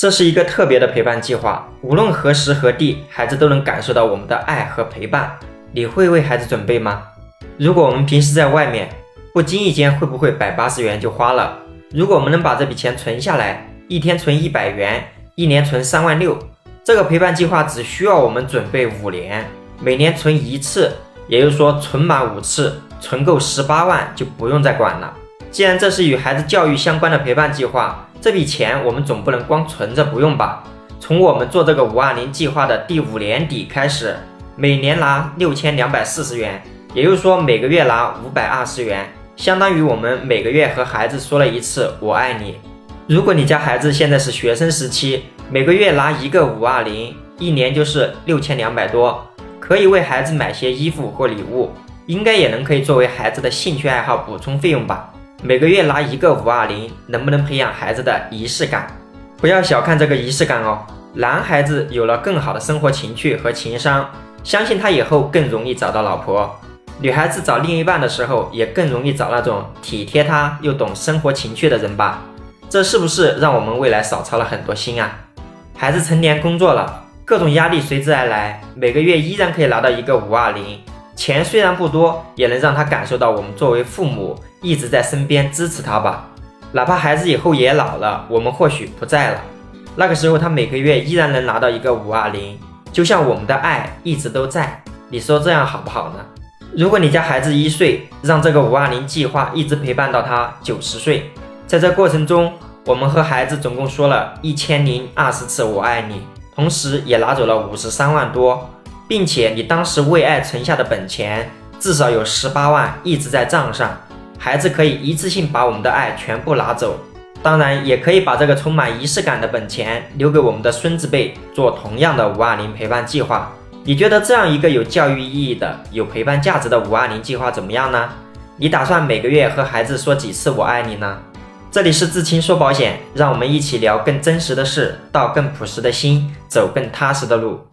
这是一个特别的陪伴计划，无论何时何地，孩子都能感受到我们的爱和陪伴。你会为孩子准备吗？如果我们平时在外面，不经意间会不会百八十元就花了？如果我们能把这笔钱存下来，一天存一百元，一年存三万六，这个陪伴计划只需要我们准备五年，每年存一次，也就是说存满五次，存够十八万就不用再管了。既然这是与孩子教育相关的陪伴计划，这笔钱我们总不能光存着不用吧？从我们做这个五二零计划的第五年底开始，每年拿六千两百四十元，也就是说每个月拿五百二十元，相当于我们每个月和孩子说了一次“我爱你”。如果你家孩子现在是学生时期，每个月拿一个五二零，一年就是六千两百多，可以为孩子买些衣服或礼物，应该也能可以作为孩子的兴趣爱好补充费用吧。每个月拿一个五二零，能不能培养孩子的仪式感？不要小看这个仪式感哦。男孩子有了更好的生活情趣和情商，相信他以后更容易找到老婆。女孩子找另一半的时候，也更容易找那种体贴她又懂生活情趣的人吧。这是不是让我们未来少操了很多心啊？孩子成年工作了，各种压力随之而来，每个月依然可以拿到一个五二零，钱虽然不多，也能让他感受到我们作为父母一直在身边支持他吧。哪怕孩子以后也老了，我们或许不在了，那个时候他每个月依然能拿到一个五二零，就像我们的爱一直都在。你说这样好不好呢？如果你家孩子一岁，让这个五二零计划一直陪伴到他九十岁。在这过程中，我们和孩子总共说了一千零二十次“我爱你”，同时也拿走了五十三万多，并且你当时为爱存下的本钱至少有十八万一直在账上。孩子可以一次性把我们的爱全部拿走，当然也可以把这个充满仪式感的本钱留给我们的孙子辈做同样的五二零陪伴计划。你觉得这样一个有教育意义的、有陪伴价值的五二零计划怎么样呢？你打算每个月和孩子说几次“我爱你”呢？这里是至亲说保险，让我们一起聊更真实的事，到更朴实的心，走更踏实的路。